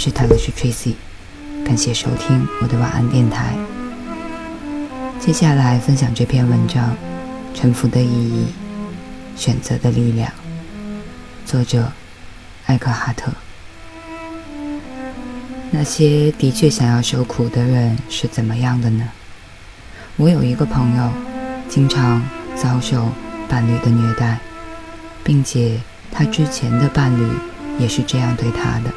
是泰勒是 Tracy，感谢收听我的晚安电台。接下来分享这篇文章：臣服的意义，选择的力量。作者艾克哈特。那些的确想要受苦的人是怎么样的呢？我有一个朋友，经常遭受伴侣的虐待，并且他之前的伴侣也是这样对他的。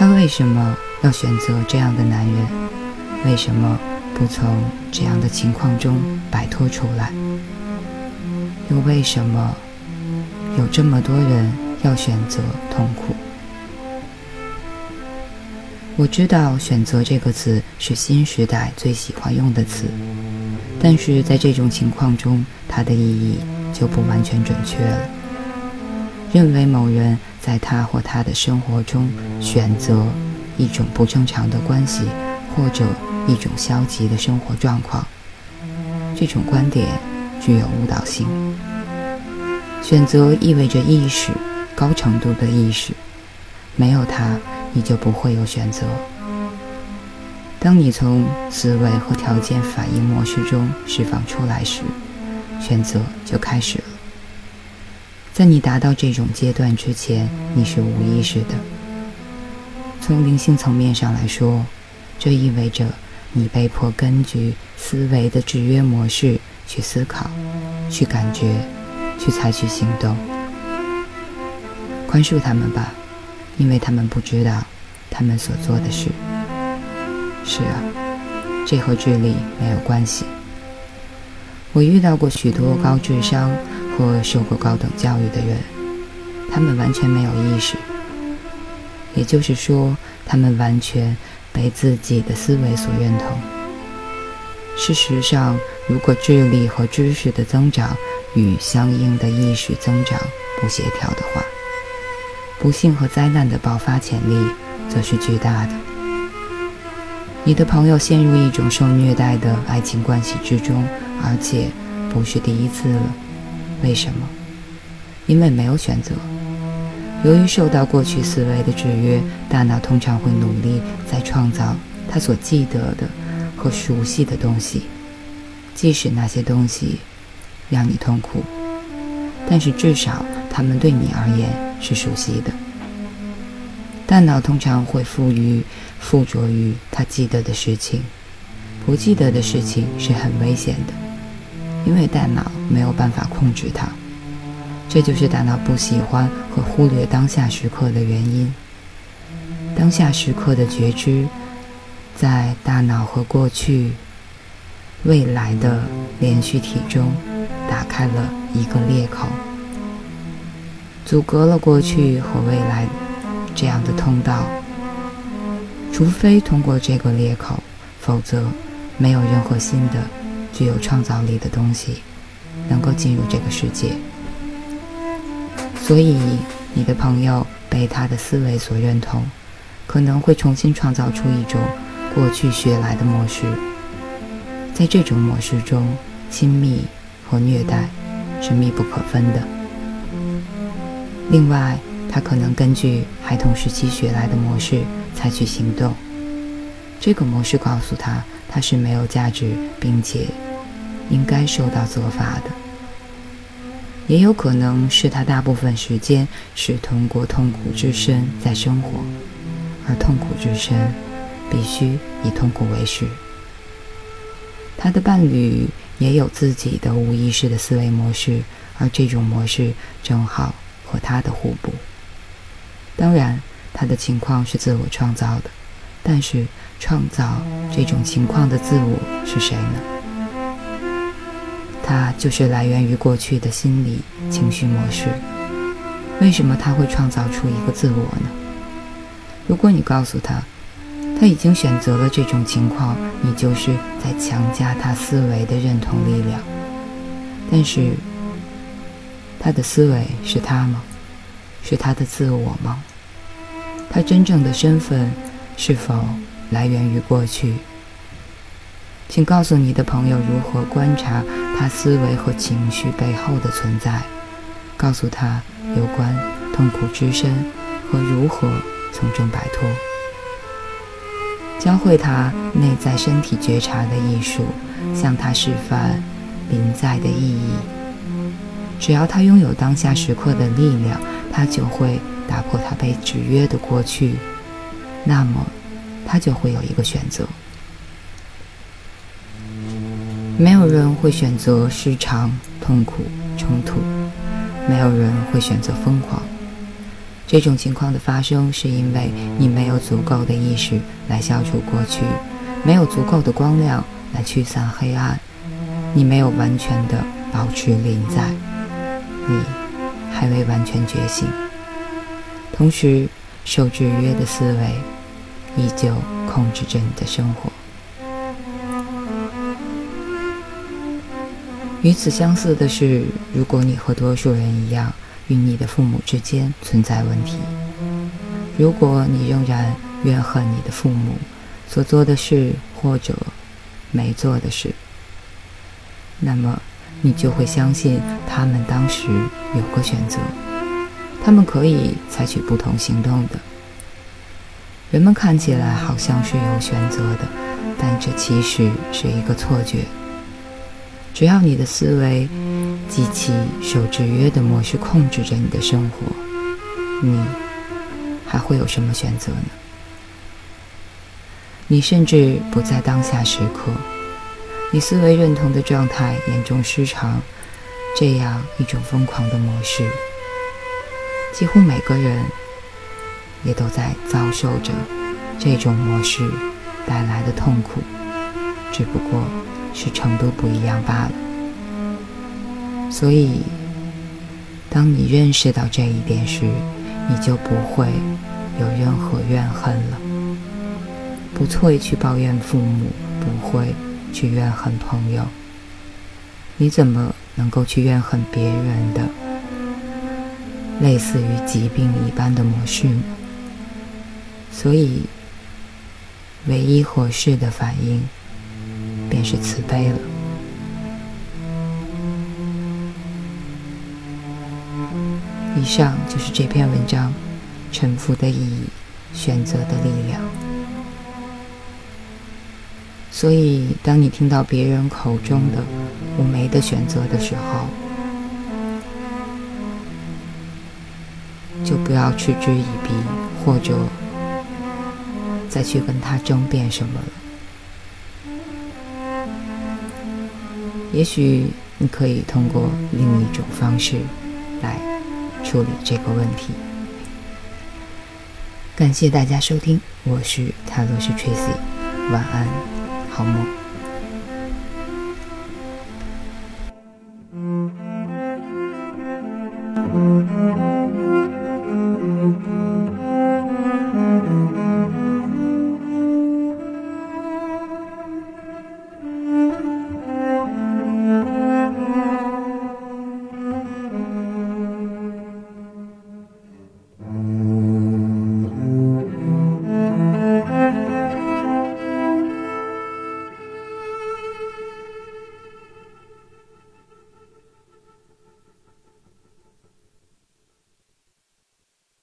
他为什么要选择这样的男人？为什么不从这样的情况中摆脱出来？又为什么有这么多人要选择痛苦？我知道“选择”这个词是新时代最喜欢用的词，但是在这种情况中，它的意义就不完全准确了。认为某人。在他或他的生活中选择一种不正常的关系，或者一种消极的生活状况，这种观点具有误导性。选择意味着意识，高程度的意识，没有它，你就不会有选择。当你从思维和条件反应模式中释放出来时，选择就开始了。在你达到这种阶段之前，你是无意识的。从灵性层面上来说，这意味着你被迫根据思维的制约模式去思考、去感觉、去采取行动。宽恕他们吧，因为他们不知道他们所做的事。是啊，这和智力没有关系。我遇到过许多高智商。或受过高等教育的人，他们完全没有意识，也就是说，他们完全被自己的思维所认同。事实上，如果智力和知识的增长与相应的意识增长不协调的话，不幸和灾难的爆发潜力则是巨大的。你的朋友陷入一种受虐待的爱情关系之中，而且不是第一次了。为什么？因为没有选择。由于受到过去思维的制约，大脑通常会努力在创造他所记得的和熟悉的东西，即使那些东西让你痛苦，但是至少他们对你而言是熟悉的。大脑通常会赋予附着于他记得的事情，不记得的事情是很危险的。因为大脑没有办法控制它，这就是大脑不喜欢和忽略当下时刻的原因。当下时刻的觉知，在大脑和过去、未来的连续体中打开了一个裂口，阻隔了过去和未来这样的通道。除非通过这个裂口，否则没有任何新的。具有创造力的东西能够进入这个世界，所以你的朋友被他的思维所认同，可能会重新创造出一种过去学来的模式。在这种模式中，亲密和虐待是密不可分的。另外，他可能根据孩童时期学来的模式采取行动。这个模式告诉他，他是没有价值，并且。应该受到责罚的，也有可能是他大部分时间是通过痛苦之身在生活，而痛苦之身必须以痛苦为食。他的伴侣也有自己的无意识的思维模式，而这种模式正好和他的互补。当然，他的情况是自我创造的，但是创造这种情况的自我是谁呢？它就是来源于过去的心理情绪模式。为什么他会创造出一个自我呢？如果你告诉他，他已经选择了这种情况，你就是在强加他思维的认同力量。但是，他的思维是他吗？是他的自我吗？他真正的身份是否来源于过去？请告诉你的朋友如何观察他思维和情绪背后的存在，告诉他有关痛苦之身和如何从中摆脱。教会他内在身体觉察的艺术，向他示范临在的意义。只要他拥有当下时刻的力量，他就会打破他被制约的过去。那么，他就会有一个选择。没有人会选择失常、痛苦、冲突，没有人会选择疯狂。这种情况的发生，是因为你没有足够的意识来消除过去，没有足够的光亮来驱散黑暗，你没有完全的保持临在，你还未完全觉醒。同时，受制约的思维依旧控制着你的生活。与此相似的是，如果你和多数人一样。与你的父母之间存在问题。如果你仍然怨恨你的父母所做的事或者没做的事，那么你就会相信他们当时有个选择，他们可以采取不同行动的。人们看起来好像是有选择的，但这其实是一个错觉。只要你的思维。及其受制约的模式控制着你的生活，你还会有什么选择呢？你甚至不在当下时刻，你思维认同的状态严重失常，这样一种疯狂的模式，几乎每个人也都在遭受着这种模式带来的痛苦，只不过是程度不一样罢了。所以，当你认识到这一点时，你就不会有任何怨恨了，不会去抱怨父母，不会去怨恨朋友。你怎么能够去怨恨别人的类似于疾病一般的模式呢？所以，唯一合适的反应便是慈悲了。以上就是这篇文章，臣服的意义，选择的力量。所以，当你听到别人口中的“我没得选择”的时候，就不要嗤之以鼻，或者再去跟他争辩什么了。也许你可以通过另一种方式来。处理这个问题。感谢大家收听，我是泰罗斯 Tracy，晚安，好梦。